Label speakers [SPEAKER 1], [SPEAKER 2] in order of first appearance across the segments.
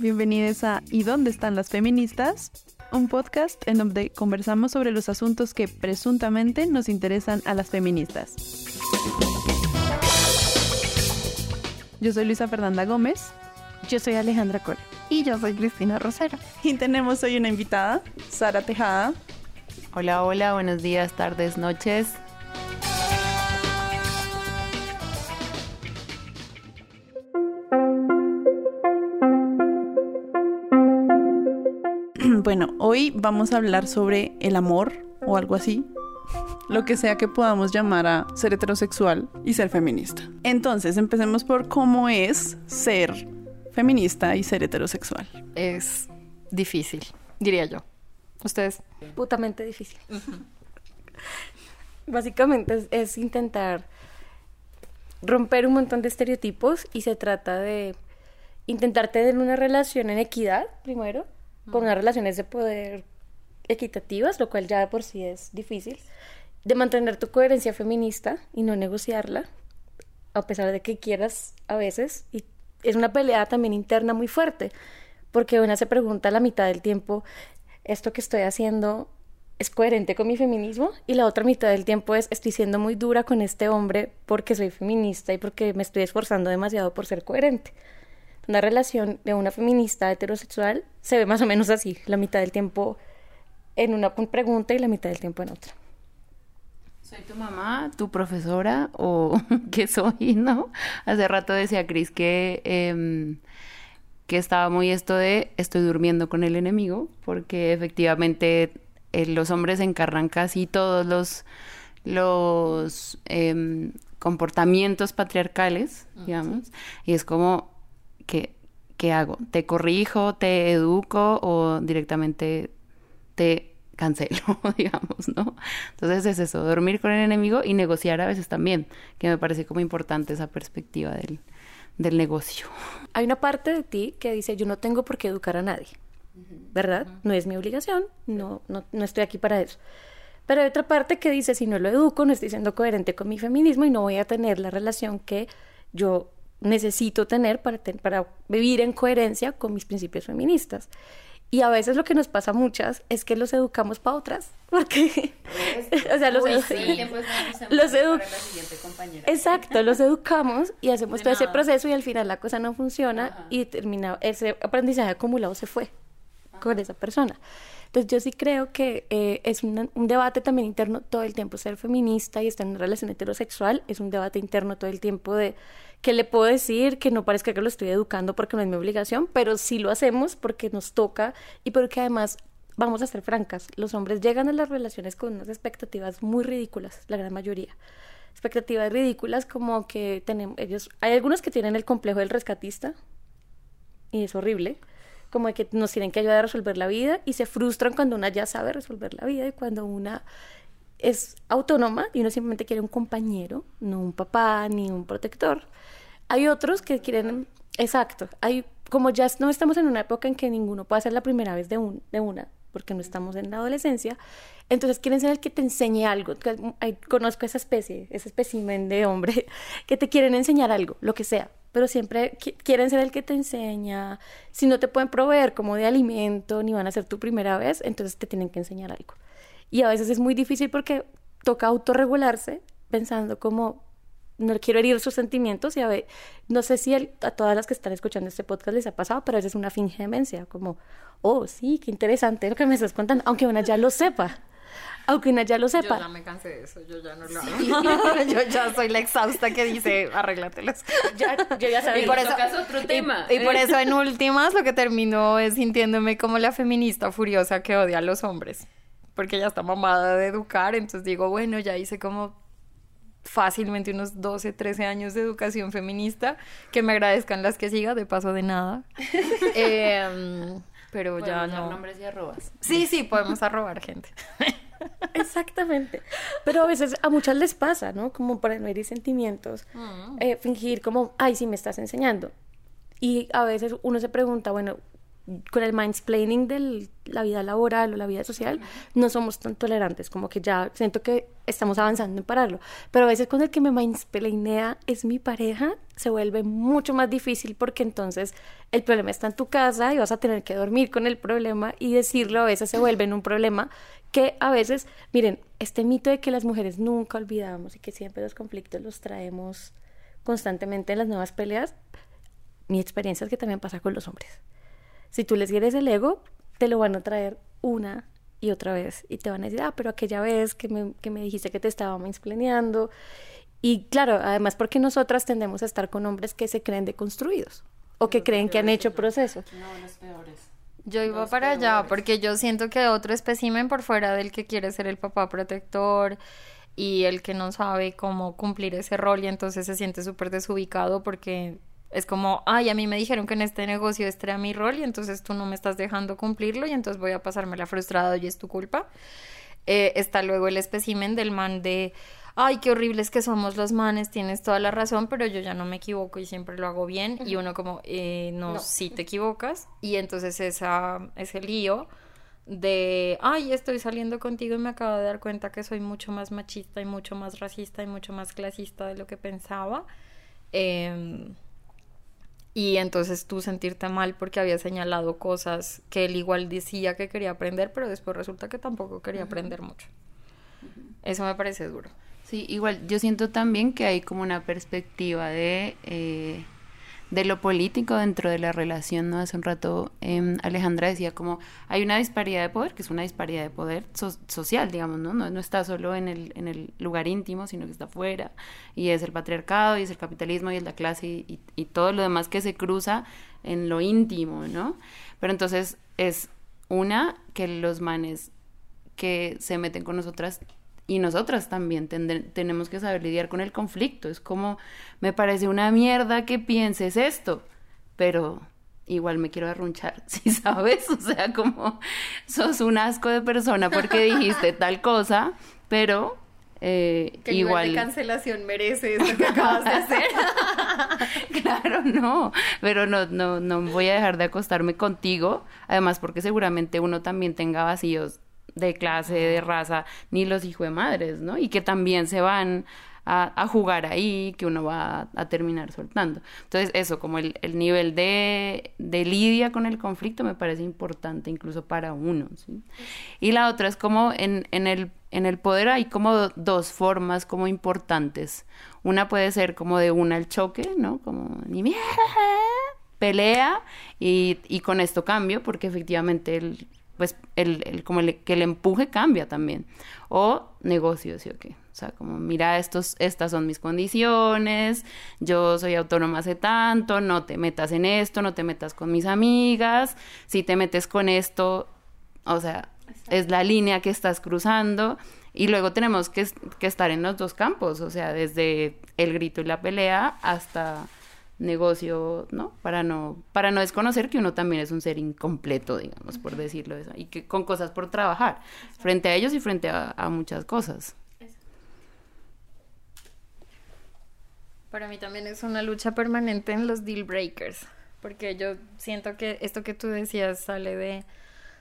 [SPEAKER 1] Bienvenidos a ¿Y dónde están las feministas? Un podcast en donde conversamos sobre los asuntos que presuntamente nos interesan a las feministas. Yo soy Luisa Fernanda Gómez.
[SPEAKER 2] Yo soy Alejandra Cole.
[SPEAKER 3] Y yo soy Cristina Rosero.
[SPEAKER 1] Y tenemos hoy una invitada, Sara Tejada.
[SPEAKER 4] Hola, hola, buenos días, tardes, noches.
[SPEAKER 1] Hoy vamos a hablar sobre el amor o algo así. Lo que sea que podamos llamar a ser heterosexual y ser feminista. Entonces, empecemos por cómo es ser feminista y ser heterosexual.
[SPEAKER 2] Es difícil, diría yo. ¿Ustedes?
[SPEAKER 3] Putamente difícil. Básicamente es, es intentar romper un montón de estereotipos y se trata de intentar tener una relación en equidad, primero, con unas relaciones de poder equitativas, lo cual ya de por sí es difícil, de mantener tu coherencia feminista y no negociarla, a pesar de que quieras a veces, y es una pelea también interna muy fuerte, porque una se pregunta la mitad del tiempo, ¿esto que estoy haciendo es coherente con mi feminismo? Y la otra mitad del tiempo es, estoy siendo muy dura con este hombre porque soy feminista y porque me estoy esforzando demasiado por ser coherente. Una relación de una feminista heterosexual se ve más o menos así, la mitad del tiempo en una pregunta y la mitad del tiempo en otra.
[SPEAKER 4] ¿Soy tu mamá, tu profesora o qué soy, no? Hace rato decía Cris que, em, que estaba muy esto de estoy durmiendo con el enemigo, porque efectivamente eh, los hombres encarnan casi todos los, los em, comportamientos patriarcales, digamos, y es como que ¿qué hago? ¿Te corrijo, te educo o directamente te cancelo, digamos, ¿no? Entonces es eso, dormir con el enemigo y negociar a veces también, que me parece como importante esa perspectiva del, del negocio.
[SPEAKER 3] Hay una parte de ti que dice, yo no tengo por qué educar a nadie, ¿verdad? No es mi obligación, no, no, no estoy aquí para eso. Pero hay otra parte que dice, si no lo educo, no estoy siendo coherente con mi feminismo y no voy a tener la relación que yo necesito tener para, ten- para vivir en coherencia con mis principios feministas. Y a veces lo que nos pasa a muchas es que los educamos para otras, porque, o sea, los, edu- los edu- Exacto, los educamos y hacemos todo ese proceso y al final la cosa no funciona y termina, ese aprendizaje acumulado se fue con esa persona. Entonces yo sí creo que eh, es un, un debate también interno todo el tiempo. Ser feminista y estar en una relación heterosexual es un debate interno todo el tiempo de que le puedo decir que no parezca que lo estoy educando porque no es mi obligación, pero sí lo hacemos porque nos toca y porque además, vamos a ser francas, los hombres llegan a las relaciones con unas expectativas muy ridículas, la gran mayoría. Expectativas ridículas como que tenemos ellos hay algunos que tienen el complejo del rescatista y es horrible como de que nos tienen que ayudar a resolver la vida y se frustran cuando una ya sabe resolver la vida y cuando una es autónoma y uno simplemente quiere un compañero, no un papá ni un protector. Hay otros que quieren, exacto, hay como ya no estamos en una época en que ninguno puede ser la primera vez de, un, de una, porque no estamos en la adolescencia, entonces quieren ser el que te enseñe algo. Conozco esa especie, ese espécimen de hombre que te quieren enseñar algo, lo que sea, pero siempre qui- quieren ser el que te enseña. Si no te pueden proveer como de alimento ni van a ser tu primera vez, entonces te tienen que enseñar algo. Y a veces es muy difícil porque toca autorregularse pensando como no quiero herir sus sentimientos y a ver, no sé si el- a todas las que están escuchando este podcast les ha pasado, pero a veces es una finge demencia, como, oh, sí, qué interesante lo que me estás contando, aunque una ya lo sepa, aunque una ya lo
[SPEAKER 2] Yo
[SPEAKER 3] sepa.
[SPEAKER 2] ya me cansé de eso, yo ya no lo hago. yo ya soy la exhausta que dice, arréglatelas.
[SPEAKER 3] Ya, yo ya sabía.
[SPEAKER 2] Y por eso,
[SPEAKER 4] tocas otro tema.
[SPEAKER 2] Y, por eso en últimas lo que terminó es sintiéndome como la feminista furiosa que odia a los hombres. Porque ya está mamada de educar, entonces digo, bueno, ya hice como fácilmente unos 12, 13 años de educación feminista, que me agradezcan las que siga, de paso de nada. Em, pero ya
[SPEAKER 4] Podemos
[SPEAKER 2] no.
[SPEAKER 4] nombres y arrobas.
[SPEAKER 2] Sí, sí, podemos arrobar gente.
[SPEAKER 3] Exactamente. Pero a veces a muchas les pasa, ¿no? Como para no herir sentimientos, eh, fingir como, ay, sí me estás enseñando. Y a veces uno se pregunta, bueno, con el mindsplaining de la vida laboral o la vida social, no somos tan tolerantes, como que ya siento que estamos avanzando en pararlo. Pero a veces cuando el que me mindsplainea es mi pareja, se vuelve mucho más difícil porque entonces el problema está en tu casa y vas a tener que dormir con el problema y decirlo a veces se vuelve en un problema que a veces, miren, este mito de que las mujeres nunca olvidamos y que siempre los conflictos los traemos constantemente en las nuevas peleas, mi experiencia es que también pasa con los hombres. Si tú les quieres el ego, te lo van a traer una y otra vez y te van a decir, ah, pero aquella vez que me, que me dijiste que te estaba mansplaneando. Y claro, además porque nosotras tendemos a estar con hombres que se creen deconstruidos o que creen que han hecho procesos.
[SPEAKER 4] No, los peores.
[SPEAKER 2] Yo iba para allá porque yo siento que otro espécimen por fuera del que quiere ser el papá protector y el que no sabe cómo cumplir ese rol y entonces se siente súper desubicado porque es como, ay, a mí me dijeron que en este negocio este era mi rol y entonces tú no me estás dejando cumplirlo y entonces voy a pasarme la frustrada y es tu culpa. Eh, está luego el espécimen del man de, ay, qué horribles que somos los manes, tienes toda la razón, pero yo ya no me equivoco y siempre lo hago bien. Y uno como, eh, no, no, sí te equivocas. Y entonces esa, ese lío de, ay, estoy saliendo contigo y me acabo de dar cuenta que soy mucho más machista y mucho más racista y mucho más clasista de lo que pensaba. Eh, y entonces tú sentirte mal porque había señalado cosas que él igual decía que quería aprender, pero después resulta que tampoco quería aprender mucho. Eso me parece duro.
[SPEAKER 4] Sí, igual yo siento también que hay como una perspectiva de eh, de lo político dentro de la relación, ¿no? Hace un rato eh, Alejandra decía como hay una disparidad de poder, que es una disparidad de poder social, digamos, ¿no? ¿no? No está solo en el, en el lugar íntimo, sino que está afuera, y es el patriarcado, y es el capitalismo, y es la clase, y, y todo lo demás que se cruza en lo íntimo, ¿no? Pero entonces es una que los manes que se meten con nosotras y nosotras también tenemos que saber lidiar con el conflicto. Es como, me parece una mierda que pienses esto, pero igual me quiero arrunchar, ¿sí sabes? O sea, como sos un asco de persona porque dijiste tal cosa, pero eh,
[SPEAKER 2] ¿Qué
[SPEAKER 4] igual
[SPEAKER 2] nivel de cancelación merece eso que acabas de hacer?
[SPEAKER 4] claro, no, pero no, no, no voy a dejar de acostarme contigo, además porque seguramente uno también tenga vacíos de clase, de raza, ni los hijos de madres, ¿no? Y que también se van a, jugar ahí, que uno va a, terminar soltando. Entonces, eso, como el, el nivel de, de, lidia con el conflicto me parece importante incluso para uno, ¿sí? Y la otra es como en, en, el, en el poder hay como dos formas como importantes. Una puede ser como de una al choque, ¿no? Como, ni mierda, pelea y, y con esto cambio, porque efectivamente el pues el, el como el, que el empuje cambia también. O negocios, ¿sí o qué? O sea, como, mira, estos, estas son mis condiciones, yo soy autónoma hace tanto, no te metas en esto, no te metas con mis amigas, si te metes con esto, o sea, es la línea que estás cruzando. Y luego tenemos que, que estar en los dos campos, o sea, desde el grito y la pelea hasta negocio, ¿no? Para no, para no desconocer que uno también es un ser incompleto, digamos, por decirlo eso, y que con cosas por trabajar, frente a ellos y frente a, a muchas cosas.
[SPEAKER 2] Para mí también es una lucha permanente en los deal breakers, porque yo siento que esto que tú decías sale de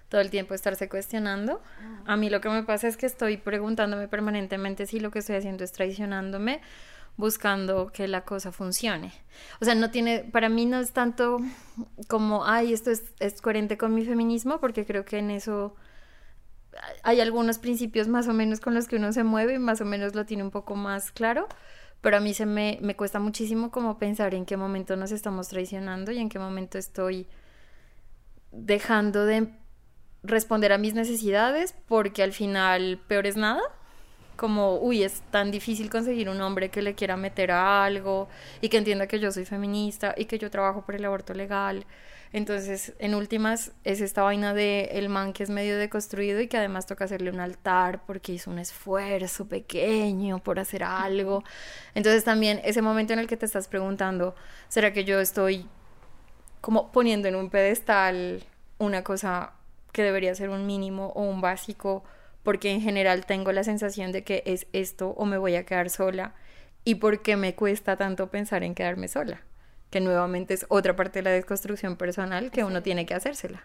[SPEAKER 2] todo el tiempo estarse cuestionando. A mí lo que me pasa es que estoy preguntándome permanentemente si lo que estoy haciendo es traicionándome buscando que la cosa funcione. O sea, no tiene, para mí no es tanto como, ay, esto es, es coherente con mi feminismo, porque creo que en eso hay algunos principios más o menos con los que uno se mueve y más o menos lo tiene un poco más claro, pero a mí se me, me cuesta muchísimo como pensar en qué momento nos estamos traicionando y en qué momento estoy dejando de responder a mis necesidades porque al final peor es nada como, uy, es tan difícil conseguir un hombre que le quiera meter a algo y que entienda que yo soy feminista y que yo trabajo por el aborto legal. Entonces, en últimas, es esta vaina de el man que es medio deconstruido y que además toca hacerle un altar porque hizo un esfuerzo pequeño por hacer algo. Entonces, también ese momento en el que te estás preguntando, ¿será que yo estoy como poniendo en un pedestal una cosa que debería ser un mínimo o un básico? Porque en general tengo la sensación de que es esto o me voy a quedar sola y porque me cuesta tanto pensar en quedarme sola. que nuevamente es otra parte de la desconstrucción personal que uno tiene que hacérsela.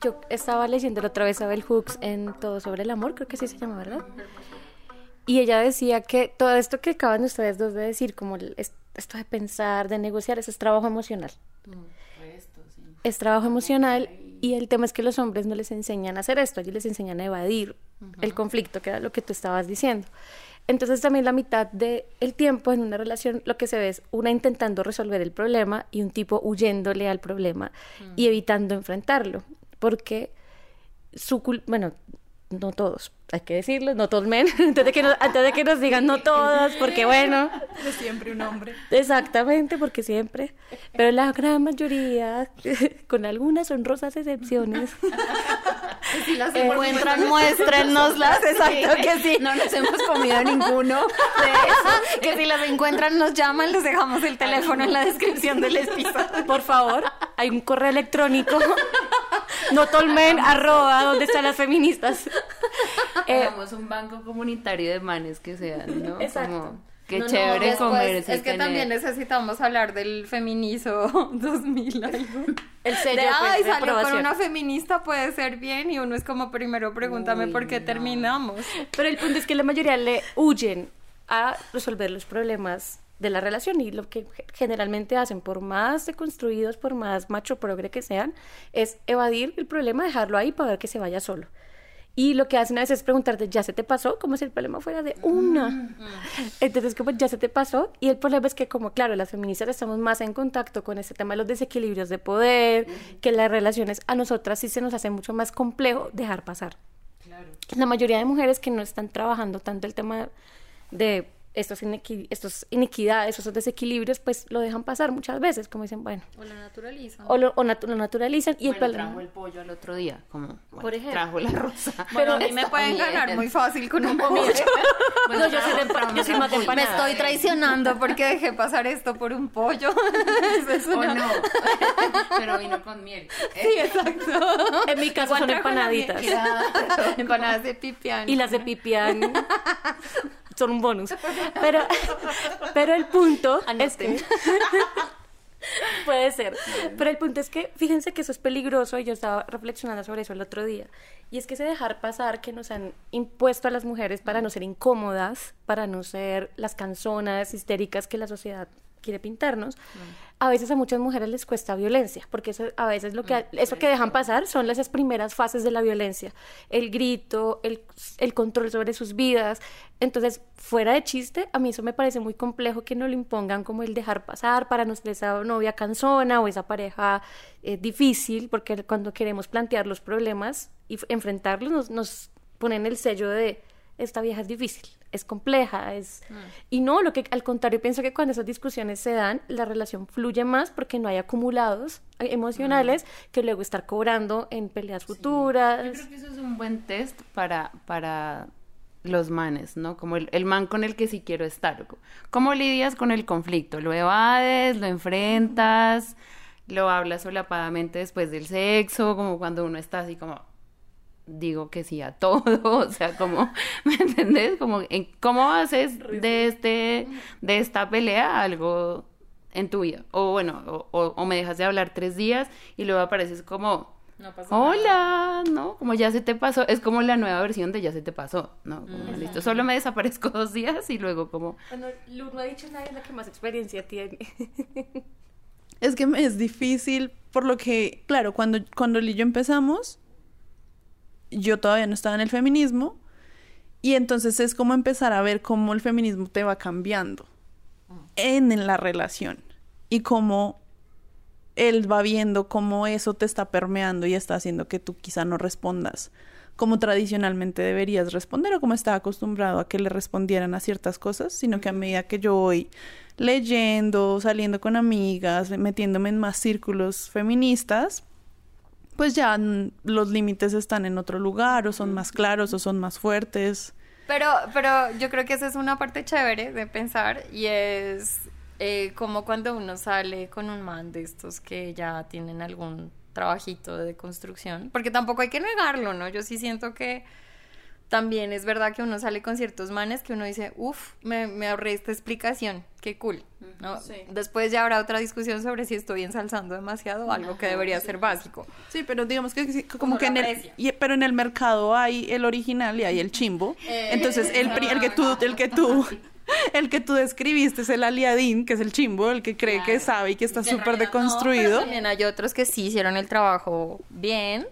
[SPEAKER 3] Yo estaba leyendo la otra vez a Bell Hooks en Todo sobre el amor, creo que así se llama, ¿verdad? Y ella decía que todo esto que acaban ustedes dos de decir, como esto de pensar, de negociar, eso es trabajo emocional. Es trabajo emocional y el tema es que los hombres no les enseñan a hacer esto, ellos les enseñan a evadir el conflicto, que era lo que tú estabas diciendo. Entonces también la mitad del tiempo en una relación lo que se ve es una intentando resolver el problema y un tipo huyéndole al problema y evitando enfrentarlo, porque su bueno, no todos, hay que decirlo, no todos men, antes de que nos, antes de que nos digan no todas, porque bueno,
[SPEAKER 1] De siempre un hombre.
[SPEAKER 3] exactamente, porque siempre, pero la gran mayoría, con algunas honrosas excepciones,
[SPEAKER 2] Si las encuentran, muéstrennoslas. Exacto que sí.
[SPEAKER 4] No nos hemos comido ninguno de eso.
[SPEAKER 2] Que si las encuentran, nos llaman, les dejamos el teléfono en la descripción del episodio.
[SPEAKER 3] por favor, hay un correo electrónico, notolmen, arroba, donde están las feministas. Eh,
[SPEAKER 4] Hagamos un banco comunitario de manes que sean, ¿no?
[SPEAKER 3] Exacto.
[SPEAKER 4] Como, qué
[SPEAKER 2] No, no,
[SPEAKER 4] chévere comerse. y
[SPEAKER 2] Es que
[SPEAKER 4] tener-
[SPEAKER 2] también necesitamos hablar del feminizo 2000 algo.
[SPEAKER 3] el sello
[SPEAKER 2] De, ay, salió con
[SPEAKER 3] aprobación".
[SPEAKER 2] una feminista, puede ser bien. Y uno es como, primero pregúntame
[SPEAKER 4] Uy,
[SPEAKER 2] por qué
[SPEAKER 4] no.
[SPEAKER 2] terminamos.
[SPEAKER 3] Pero el punto es que la mayoría le huyen a resolver los problemas de la relación y lo que generalmente hacen, por más deconstruidos, por más macho progre que sean, es evadir el problema, dejarlo ahí para ver que se vaya solo. Y lo que hacen a veces es preguntarte, ¿ya se te pasó? Como si el problema fuera de una. Entonces, como ya se te pasó. Y el problema es que, como claro, las feministas estamos más en contacto con este tema de los desequilibrios de poder, que las relaciones a nosotras sí se nos hace mucho más complejo dejar pasar la mayoría de mujeres que no están trabajando tanto el tema de estos, inequi- estos inequidades, esos desequilibrios, pues lo dejan pasar muchas veces, como dicen, bueno,
[SPEAKER 2] O la naturalizan.
[SPEAKER 3] o lo, o natu- lo naturalizan y el
[SPEAKER 4] Bueno,
[SPEAKER 3] problema...
[SPEAKER 4] trajo el pollo al otro día, como, bueno,
[SPEAKER 3] Por ejemplo.
[SPEAKER 4] trajo la rosa.
[SPEAKER 2] Pero a mí me pueden
[SPEAKER 4] bien.
[SPEAKER 2] ganar muy fácil con un pollo.
[SPEAKER 3] No, yo soy, yo soy más de
[SPEAKER 2] Me estoy traicionando porque dejé pasar esto por un pollo. Eso es
[SPEAKER 4] O no, pero vino con miel.
[SPEAKER 2] Sí, exacto.
[SPEAKER 3] En mi caso son empanaditas.
[SPEAKER 2] Empanadas de pipián.
[SPEAKER 3] Y las de pipián son un bonus. Pero, pero el punto es que... Puede ser. Pero el punto es que, fíjense que eso es peligroso y yo estaba reflexionando sobre eso el otro día. Y es que ese dejar pasar que nos han impuesto a las mujeres para no ser incómodas, para no ser las canzonas histéricas que la sociedad quiere pintarnos, a veces a muchas mujeres les cuesta violencia, porque eso a veces lo que eso que dejan pasar son las primeras fases de la violencia, el grito, el, el control sobre sus vidas. Entonces, fuera de chiste, a mí eso me parece muy complejo que no lo impongan como el dejar pasar para ser esa novia cansona o esa pareja eh, difícil, porque cuando queremos plantear los problemas y enfrentarlos nos, nos ponen el sello de esta vieja es difícil, es compleja, es... Y no, lo que al contrario, pienso que cuando esas discusiones se dan, la relación fluye más porque no hay acumulados eh, emocionales que luego estar cobrando en peleas
[SPEAKER 4] Yo
[SPEAKER 3] futuras.
[SPEAKER 4] creo que eso es un buen test para, para los manes, ¿no? Como el, el man con el que sí quiero estar. ¿Cómo lidias con el conflicto? ¿Lo evades? ¿Lo enfrentas? ¿Lo hablas solapadamente después del sexo? Como cuando uno está así como digo que sí a todo, o sea, como, ¿me entendés? Como, en, ¿cómo haces de este, de esta pelea algo en tu vida? O bueno, o, o- o me dejas de hablar tres días y luego apareces como,
[SPEAKER 2] No pasa
[SPEAKER 4] hola, ¿no? Como ya se te pasó, es como la nueva versión de ya se te pasó, ¿no? Como, listo, solo me desaparezco dos días y luego como,
[SPEAKER 3] Bueno, Lu no ha dicho nada, es la que más experiencia tiene.
[SPEAKER 1] Es que me es difícil, por lo que, claro, cuando, cuando Lee y yo empezamos, yo todavía no estaba en el feminismo, y entonces es como empezar a ver cómo el feminismo te va cambiando en, en la relación, y cómo él va viendo cómo eso te está permeando y está haciendo que tú quizá no respondas como tradicionalmente deberías responder o como estaba acostumbrado a que le respondieran a ciertas cosas, sino que a medida que yo voy leyendo, saliendo con amigas, metiéndome en más círculos feministas, pues ya los límites están en otro lugar o son más claros o son más fuertes.
[SPEAKER 2] Pero, pero yo creo que esa es una parte chévere de pensar y es eh, como cuando uno sale con un man de estos que ya tienen algún trabajito de construcción, porque tampoco hay que negarlo, ¿no? Yo sí siento que también es verdad que uno sale con ciertos manes que uno dice, uff, me, me ahorré esta explicación, qué cool. ¿no?
[SPEAKER 1] Sí.
[SPEAKER 2] Después ya habrá otra discusión sobre si estoy ensalzando demasiado o algo que debería ser básico.
[SPEAKER 1] Sí, pero digamos que sí, como que en el, y- pero en el mercado hay el original y hay el chimbo. Entonces el, pri- el que tú el que tú el que tú describiste es el aliadín, que es el chimbo, el que cree que sabe y que está súper deconstruido.
[SPEAKER 2] También hay otros que sí hicieron el trabajo bien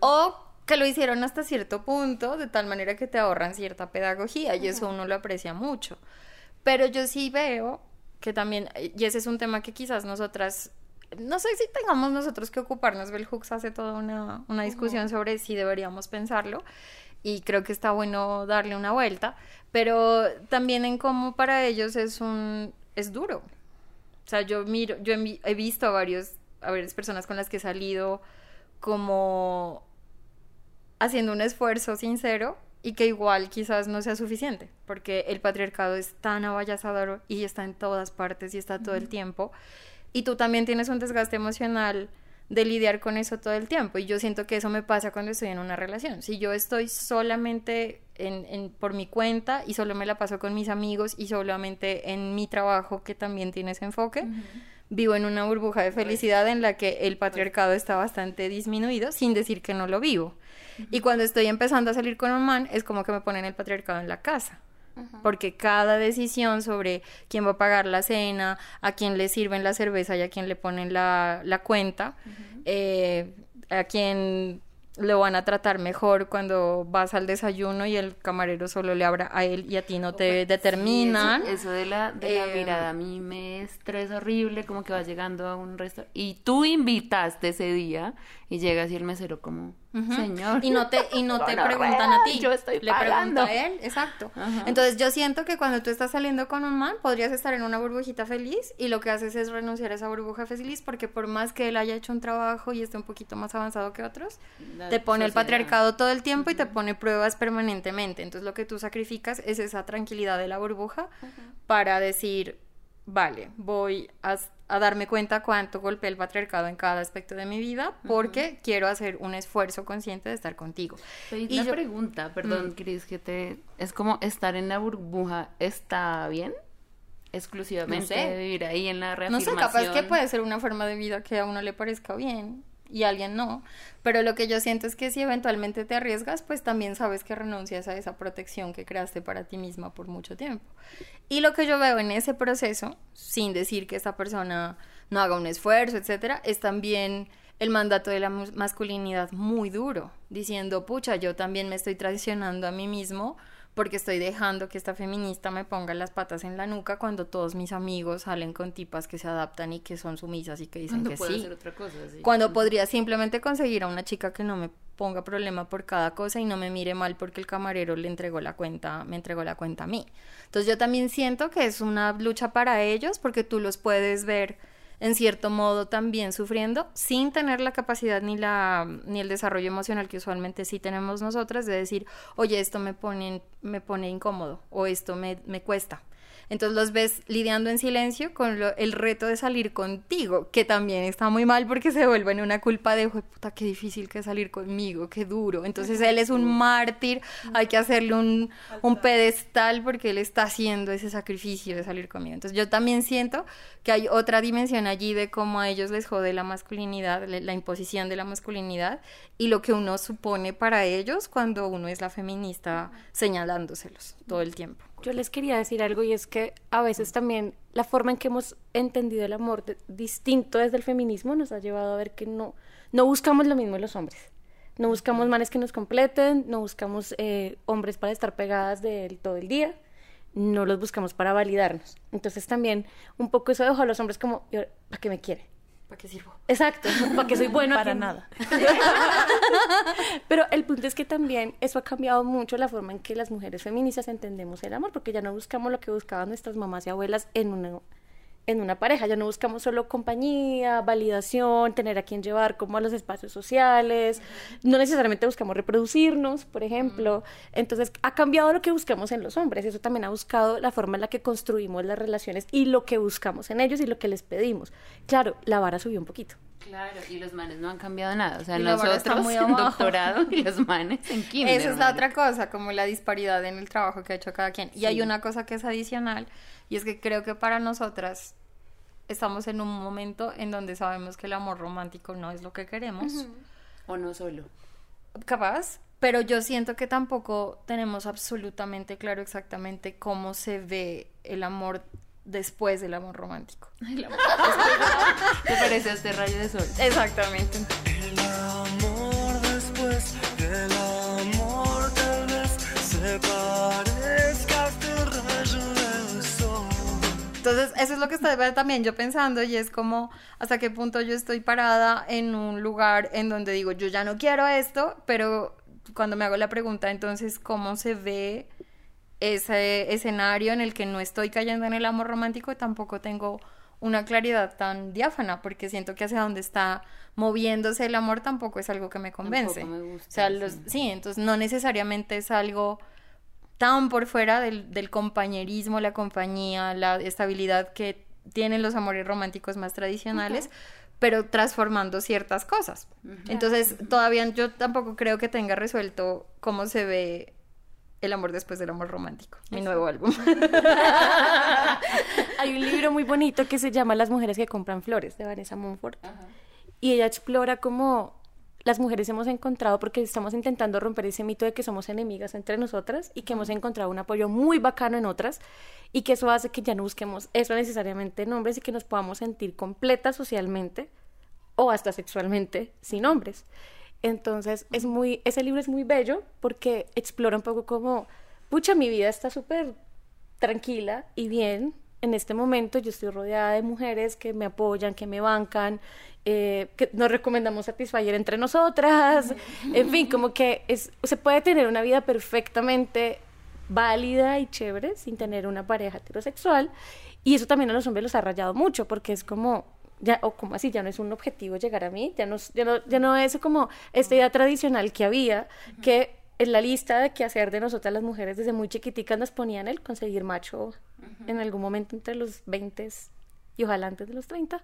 [SPEAKER 2] o que lo hicieron hasta cierto punto, de tal manera que te ahorran cierta pedagogía y eso uno lo aprecia mucho. Pero yo sí veo que también, y ese es un tema que quizás nosotras, no sé si tengamos nosotros que ocuparnos, Bell Hooks hace toda una, una discusión sobre si deberíamos pensarlo y creo que está bueno darle una vuelta, pero también en cómo para ellos es un, es duro. O sea, yo miro, yo he, vi- he visto a varios, a varias personas con las que he salido como haciendo un esfuerzo sincero y que igual quizás no sea suficiente, porque el patriarcado es tan avallazador y está en todas partes y está todo el tiempo, y tú también tienes un desgaste emocional de lidiar con eso todo el tiempo, y yo siento que eso me pasa cuando estoy en una relación. Si yo estoy solamente en, en- por mi cuenta y solo me la paso con mis amigos y solamente en mi trabajo que también tiene ese enfoque, vivo en una burbuja de felicidad en la que el patriarcado está bastante disminuido, sin decir que no lo vivo. Y cuando estoy empezando a salir con un man, es como que me ponen el patriarcado en la casa. Porque cada decisión sobre quién va a pagar la cena, a quién le sirven la cerveza y a quién le ponen la, la cuenta, eh, a quién lo van a tratar mejor cuando vas al desayuno y el camarero solo le abra a él y a ti no te determinan.
[SPEAKER 4] Eso, eso de la, de la
[SPEAKER 2] Eh,
[SPEAKER 4] mirada a mí me estresa horrible, como que vas llegando a un restaurante y tú invitaste ese día y llegas y el mesero como, señor.
[SPEAKER 2] Y no te, y no te preguntan a ti.
[SPEAKER 4] Yo estoy
[SPEAKER 2] Le
[SPEAKER 4] pagando.
[SPEAKER 2] pregunta a él, exacto. Entonces yo siento que cuando tú estás saliendo con un man, podrías estar en una burbujita feliz y lo que haces es renunciar a esa burbuja feliz porque por más que él haya hecho un trabajo y esté un poquito más avanzado que otros,
[SPEAKER 4] La
[SPEAKER 2] te pone el patriarcado todo el tiempo y te pone pruebas permanentemente. Entonces lo que tú sacrificas es esa tranquilidad de la burbuja para decir, vale, voy a, a darme cuenta cuánto golpea el patriarcado en cada aspecto de mi vida porque quiero hacer un esfuerzo consciente de estar contigo.
[SPEAKER 4] Y la
[SPEAKER 2] yo-
[SPEAKER 4] pregunta, perdón, Cris, que te... Es como estar en la burbuja, ¿está bien? Exclusivamente
[SPEAKER 2] No sé.
[SPEAKER 4] vivir ahí en la
[SPEAKER 2] No
[SPEAKER 4] reafirmación.
[SPEAKER 2] sé, capaz que puede ser una forma de vida que a uno le parezca bien y alguien no, pero lo que yo siento es que si eventualmente te arriesgas, pues también sabes que renuncias a esa protección que creaste para ti misma por mucho tiempo. Y lo que yo veo en ese proceso, sin decir que esta persona no haga un esfuerzo, etcétera, es también el mandato de la masculinidad muy duro, diciendo, pucha, yo también me estoy traicionando a mí mismo porque estoy dejando que esta feminista me ponga las patas en la nuca cuando todos mis amigos salen con tipas que se adaptan y que son sumisas y que dicen
[SPEAKER 4] Cuando
[SPEAKER 2] que sí.
[SPEAKER 4] hacer otra cosa, sí.
[SPEAKER 2] Cuando podría simplemente conseguir a una chica que no me ponga problema por cada cosa y no me mire mal porque el camarero le entregó la cuenta, me entregó la cuenta a mí. Entonces yo también siento que es una lucha para ellos porque tú los puedes ver en cierto modo también sufriendo sin tener la capacidad ni la ni el desarrollo emocional que usualmente sí tenemos nosotras de decir, "Oye, esto me pone me pone incómodo o esto me, me cuesta." Entonces los ves lidiando en silencio con lo- el reto de salir contigo, que también está muy mal porque se vuelve en una culpa de, "Jue puta, qué difícil que es salir conmigo, qué duro. Entonces él es un mártir, hay que hacerle un, un pedestal porque él está haciendo ese sacrificio de salir conmigo. Entonces yo también siento que hay otra dimensión allí de cómo a ellos les jode la masculinidad, la imposición de la masculinidad y lo que uno supone para ellos cuando uno es la feminista señalándoselos todo el tiempo.
[SPEAKER 3] Yo les quería decir algo y es que a veces también la forma en que hemos entendido el amor de- distinto desde el feminismo nos ha llevado a ver que no, no buscamos lo mismo los hombres. No buscamos manes que nos completen, no buscamos eh, hombres para estar pegadas de él todo el día, no los buscamos para validarnos. Entonces también un poco eso dejó a los hombres como, "¿Y ahora ¿para qué me quiere?
[SPEAKER 2] ¿Para qué sirvo?
[SPEAKER 3] Exacto, porque soy bueno
[SPEAKER 1] Para nada.
[SPEAKER 3] Pero el punto es que también eso ha cambiado mucho la forma en que las mujeres feministas entendemos el amor, porque ya no buscamos lo que buscaban nuestras mamás y abuelas en una, en una pareja, ya no buscamos solo compañía, validación, tener a quien llevar como a los espacios sociales, no necesariamente buscamos reproducirnos, por ejemplo. Entonces ha cambiado lo que buscamos en los hombres, eso también ha buscado la forma en la que construimos las relaciones y lo que buscamos en ellos y lo que les pedimos. Claro, la vara subió un poquito.
[SPEAKER 4] Claro, y los manes no han cambiado nada. O sea, nosotros
[SPEAKER 2] muy
[SPEAKER 4] en doctorado y los manes en kinder.
[SPEAKER 2] Esa es la otra cosa, como la disparidad en el trabajo que ha hecho cada quien. Y hay una cosa que es adicional, y es que creo que para nosotras estamos en un momento en donde sabemos que el amor romántico no es lo que queremos,
[SPEAKER 4] O no solo.
[SPEAKER 2] capaz, pero yo siento que tampoco tenemos absolutamente claro exactamente cómo se ve el amor después del amor romántico.
[SPEAKER 4] ¿Te parece a este rayo de sol?
[SPEAKER 2] Exactamente.
[SPEAKER 5] El amor después del amor tal vez se parezca a este rayo del sol.
[SPEAKER 2] Entonces, eso es lo que estaba también yo pensando y es como hasta qué punto yo estoy parada en un lugar en donde digo, yo ya no quiero esto, pero cuando me hago la pregunta, entonces, ¿cómo se ve ese escenario en el que no estoy cayendo en el amor romántico? Tampoco tengo una claridad tan diáfana porque siento que hacia donde está moviéndose el amor tampoco es algo que me convence.
[SPEAKER 4] Me gusta,
[SPEAKER 2] o sea, los,
[SPEAKER 4] sí.
[SPEAKER 2] sí, entonces no necesariamente es algo tan por fuera del, del compañerismo, la compañía, la estabilidad que tienen los amores románticos más tradicionales, pero transformando ciertas cosas. Entonces, todavía yo tampoco creo que tenga resuelto cómo se ve el amor después del amor romántico, mi nuevo álbum.
[SPEAKER 3] Hay un libro muy bonito que se llama Las mujeres que compran flores de Vanessa Monfort. Y ella explora cómo las mujeres hemos encontrado, porque estamos intentando romper ese mito de que somos enemigas entre nosotras y que hemos encontrado un apoyo muy bacano en otras y que eso hace que ya no busquemos eso necesariamente en hombres y que nos podamos sentir completas socialmente o hasta sexualmente sin hombres. Entonces, es muy, ese libro es muy bello porque explora un poco como, pucha, mi vida está súper tranquila y bien. En este momento yo estoy rodeada de mujeres que me apoyan, que me bancan, eh, que nos recomendamos Satisfyer entre nosotras. En fin, como que es, se puede tener una vida perfectamente válida y chévere sin tener una pareja heterosexual. Y eso también a los hombres los ha rayado mucho porque es como, ya, o como así, ya no es un objetivo llegar a mí, ya no, ya no, ya no es como esta idea tradicional que había, que en la lista de qué hacer de nosotras las mujeres desde muy chiquiticas nos ponían el conseguir macho en algún momento entre los 20 y ojalá antes de los 30.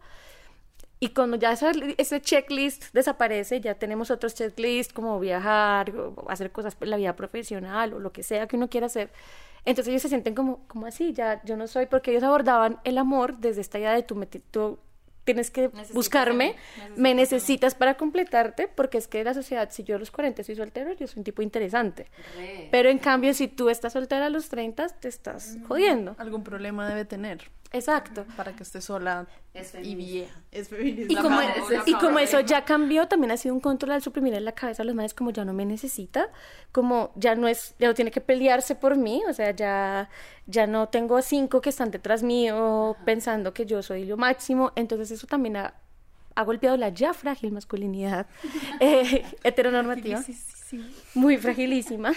[SPEAKER 3] Y cuando ya esa- ese checklist desaparece, ya tenemos otros checklists como viajar, o hacer cosas en la vida profesional o lo que sea que uno quiera hacer. Entonces ellos se sienten como, como así, ya yo no soy, porque ellos abordaban el amor desde esta idea de tú, tú tienes que
[SPEAKER 2] Necesitas
[SPEAKER 3] buscarme,
[SPEAKER 2] necesitas
[SPEAKER 3] me necesitas para completarte, porque es que la sociedad, si yo a los 40 soy soltero, yo soy un tipo interesante.
[SPEAKER 4] Re.
[SPEAKER 3] Pero en cambio, si tú estás soltera a los 30, te estás jodiendo.
[SPEAKER 1] Algún problema debe tener
[SPEAKER 3] Exacto.
[SPEAKER 1] para que esté sola
[SPEAKER 4] Es
[SPEAKER 1] y vieja. Es feminista.
[SPEAKER 3] Y como, y eso ya cambió, también ha sido un control al suprimir en la cabeza a los manes como ya no me necesita, como ya no es, ya no tiene que pelearse por mí, o sea, ya, ya no tengo cinco que están detrás mío pensando que yo soy lo máximo, entonces eso también ha, ha golpeado la ya frágil masculinidad eh, heteronormativa,
[SPEAKER 1] Sí, sí, sí.
[SPEAKER 3] muy fragilísima.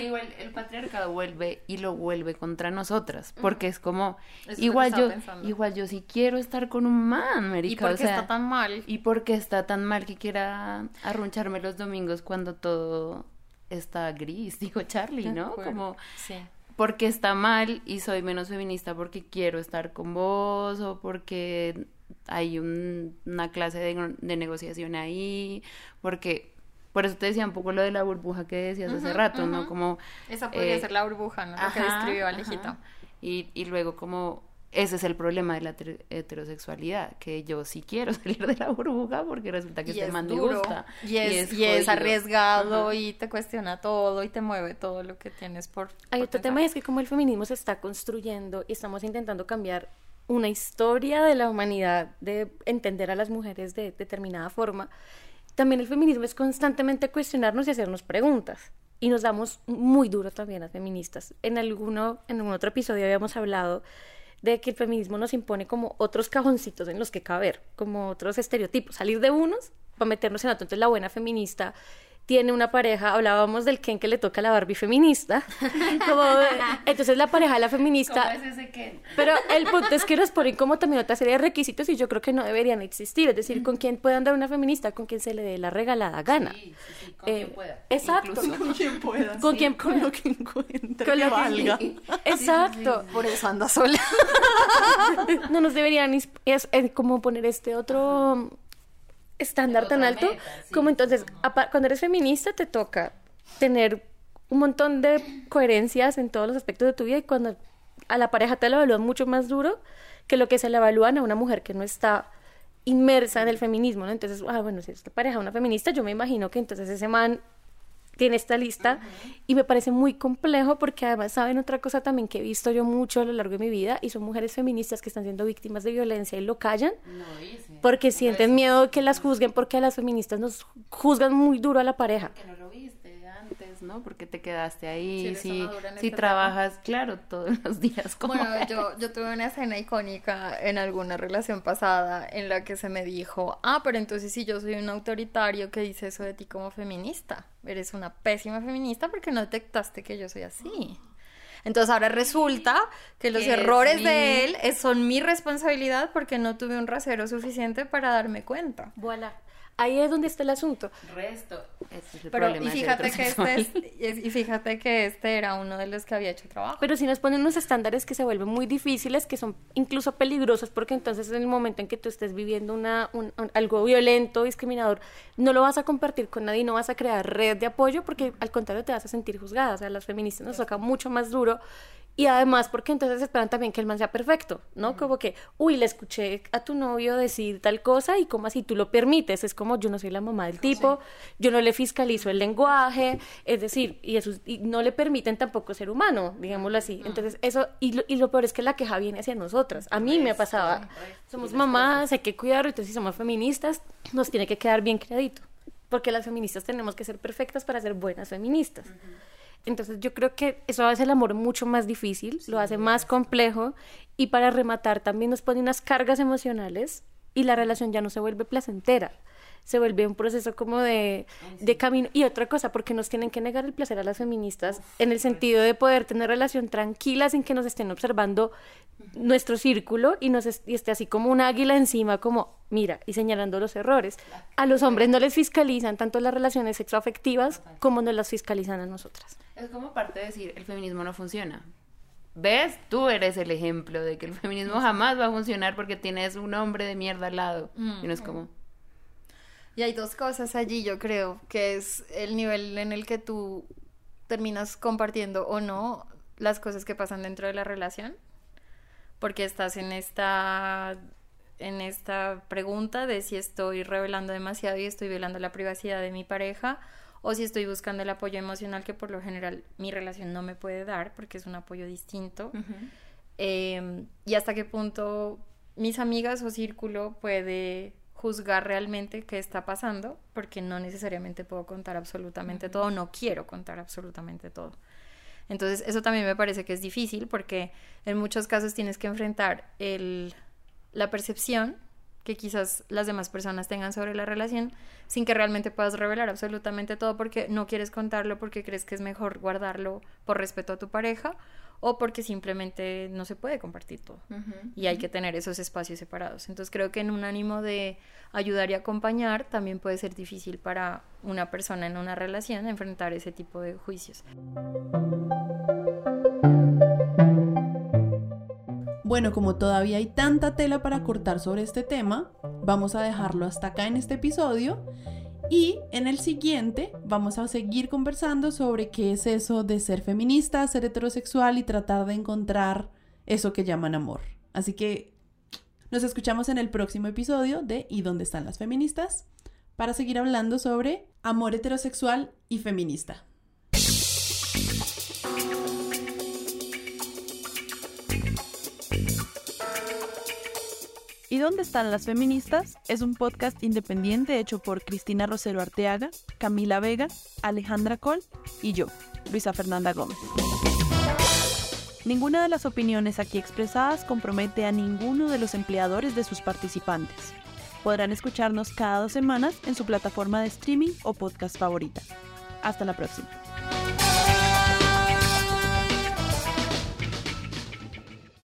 [SPEAKER 4] Igual el patriarcado vuelve y lo vuelve contra nosotras, porque es como,
[SPEAKER 2] Eso
[SPEAKER 4] igual yo,
[SPEAKER 2] pensando.
[SPEAKER 4] igual yo sí quiero estar con un man,
[SPEAKER 2] ¿Y
[SPEAKER 4] América,
[SPEAKER 2] por
[SPEAKER 4] o
[SPEAKER 2] qué
[SPEAKER 4] sea,
[SPEAKER 2] está tan mal?
[SPEAKER 4] y por qué está tan mal que quiera arruncharme los domingos cuando todo está gris, digo Charlie, ¿no? Como
[SPEAKER 2] sí.
[SPEAKER 4] porque está mal y soy menos feminista porque quiero estar con vos o porque hay un- una clase de, de negociación ahí, porque por eso te decía un poco lo de la burbuja que decías hace rato, ¿no? Como
[SPEAKER 2] Esa podría
[SPEAKER 4] eh,
[SPEAKER 2] ser la burbuja, ¿no? Lo que describió. Alejito.
[SPEAKER 4] Y, y luego como ese es el problema de la heter- heterosexualidad, que yo sí quiero salir de la burbuja porque resulta que
[SPEAKER 2] Y
[SPEAKER 4] este
[SPEAKER 2] es
[SPEAKER 4] man me
[SPEAKER 2] duro,
[SPEAKER 4] gusta.
[SPEAKER 2] y es, y es arriesgado
[SPEAKER 4] Ajá.
[SPEAKER 2] y te cuestiona todo y te mueve todo lo que tienes por.
[SPEAKER 3] Hay
[SPEAKER 2] por
[SPEAKER 3] otro
[SPEAKER 2] pensar.
[SPEAKER 3] tema y es que como el feminismo se está construyendo y estamos intentando cambiar una historia de la humanidad, de entender a las mujeres de determinada forma, también el feminismo es constantemente cuestionarnos y hacernos preguntas. Y nos damos muy duro también a feministas. En alguno, en algún otro episodio habíamos hablado de que el feminismo nos impone como otros cajoncitos en los que caber, como otros estereotipos, salir de unos para meternos en otro. Entonces la buena feminista tiene una pareja, hablábamos del Ken que le toca a la Barbie feminista, como, entonces la pareja de la feminista,
[SPEAKER 4] ¿Cómo es ese que?
[SPEAKER 3] pero el punto es que nos ponen como también otra serie de requisitos y yo creo que no deberían existir, es decir, con quién puede andar una feminista, con quien se le dé la regalada gana.
[SPEAKER 4] Sí, sí, sí, con
[SPEAKER 3] Eh,
[SPEAKER 4] quien pueda.
[SPEAKER 3] exacto.
[SPEAKER 4] Incluso.
[SPEAKER 1] Con quien pueda.
[SPEAKER 3] Con
[SPEAKER 1] sí,
[SPEAKER 3] quien
[SPEAKER 1] con
[SPEAKER 3] pueda.
[SPEAKER 1] lo que encuentre.
[SPEAKER 3] Con
[SPEAKER 1] que
[SPEAKER 3] lo que-
[SPEAKER 1] valga.
[SPEAKER 3] Exacto.
[SPEAKER 2] Por eso anda sola.
[SPEAKER 3] no nos deberían es, eh, como poner este otro estándar tan alto, como entonces, cuando eres feminista te toca tener un montón de coherencias en todos los aspectos de tu vida y cuando a la pareja te lo evalúan mucho más duro que lo que se le evalúan a una mujer que no está inmersa en el feminismo, ¿no? Entonces, ah, bueno, si es tu pareja una feminista, yo me imagino que entonces ese man tiene esta lista y me parece muy complejo porque además saben otra cosa también que he visto yo mucho a lo largo de mi vida y son mujeres feministas que están siendo víctimas de violencia y lo callan porque sienten miedo de que las juzguen porque a las feministas nos juzgan muy duro a la pareja.
[SPEAKER 4] que lo ¿no? Porque te quedaste ahí, si, si
[SPEAKER 2] este
[SPEAKER 4] trabajas, claro, todos los días como
[SPEAKER 2] Bueno, yo, yo tuve una escena icónica en alguna relación pasada en la que se me dijo, ah, pero entonces si yo soy un autoritario que dice eso de ti como feminista, eres una pésima feminista porque no detectaste que yo soy así. Entonces ahora resulta que los errores
[SPEAKER 4] mi-
[SPEAKER 2] de él son mi responsabilidad porque no tuve un rasero suficiente para darme cuenta.
[SPEAKER 3] Voilà. Ahí es donde está el asunto.
[SPEAKER 4] resto. Ese es el
[SPEAKER 2] Pero
[SPEAKER 4] problema
[SPEAKER 2] y fíjate que este es- y fíjate que este era uno de los que había hecho trabajo.
[SPEAKER 3] Pero si nos ponen unos estándares que se vuelven muy difíciles, que son incluso peligrosos, porque entonces en el momento en que tú estés viviendo una, un- un- algo violento, discriminador, no lo vas a compartir con nadie, no vas a crear red de apoyo, porque al contrario te vas a sentir juzgada. O sea, a las feministas nos toca mucho más duro. Y además, porque entonces esperan también que el man sea perfecto, ¿no? Como que, uy, le escuché a tu novio decir tal cosa y como así tú lo permites. Es como, yo no soy la mamá del tipo, yo no le fiscalizo el lenguaje, es decir, y, eso, y no le permiten tampoco ser humano, digámoslo así. Entonces, eso, y lo, y lo peor es que la queja viene hacia nosotras. A mí me pasaba, somos mamás, hay que cuidarlo, entonces si somos feministas, nos tiene que quedar bien crédito, porque las feministas tenemos que ser perfectas para ser buenas feministas. Entonces yo creo que eso hace el amor mucho más difícil, lo hace más complejo y para rematar también nos pone unas cargas emocionales y la relación ya no se vuelve placentera, se vuelve un proceso como de, de camino. Y otra cosa, porque nos tienen que negar el placer a las feministas en el sentido de poder tener relación tranquila sin que nos estén observando nuestro círculo y nos es- y esté así como un águila encima, como mira, y señalando los errores. A los hombres no les fiscalizan tanto las relaciones sexoafectivas como nos las fiscalizan a nosotras.
[SPEAKER 4] Es como parte de decir, el feminismo no funciona. ¿Ves? Tú eres el ejemplo de que el feminismo jamás va a funcionar porque tienes un hombre de mierda al lado. Y no es como...
[SPEAKER 2] Y hay dos cosas allí, yo creo, que es el nivel en el que tú terminas compartiendo o no las cosas que pasan dentro de la relación, porque estás en esta en esta pregunta de si estoy revelando demasiado y estoy violando la privacidad de mi pareja o si estoy buscando el apoyo emocional que por lo general mi relación no me puede dar porque es un apoyo distinto. Eh, y hasta qué punto mis amigas o círculo puede juzgar realmente qué está pasando, porque no necesariamente puedo contar absolutamente todo, no quiero contar absolutamente todo. Entonces, eso también me parece que es difícil porque en muchos casos tienes que enfrentar el, la percepción que quizás las demás personas tengan sobre la relación sin que realmente puedas revelar absolutamente todo porque no quieres contarlo, porque crees que es mejor guardarlo por respeto a tu pareja o porque simplemente no se puede compartir todo y hay que tener esos espacios separados. Entonces creo que en un ánimo de ayudar y acompañar también puede ser difícil para una persona en una relación enfrentar ese tipo de juicios.
[SPEAKER 1] Bueno, como todavía hay tanta tela para cortar sobre este tema, vamos a dejarlo hasta acá en este episodio y en el siguiente vamos a seguir conversando sobre qué es eso de ser feminista, ser heterosexual y tratar de encontrar eso que llaman amor. Así que nos escuchamos en el próximo episodio de ¿Y dónde están las feministas? para seguir hablando sobre amor heterosexual y feminista. ¿Y dónde están las feministas? Es un podcast independiente hecho por Cristina Rosero Arteaga, Camila Vega, Alejandra Col y yo, Luisa Fernanda Gómez. Ninguna de las opiniones aquí expresadas compromete a ninguno de los empleadores de sus participantes. Podrán escucharnos cada dos semanas en su plataforma de streaming o podcast favorita. Hasta la próxima.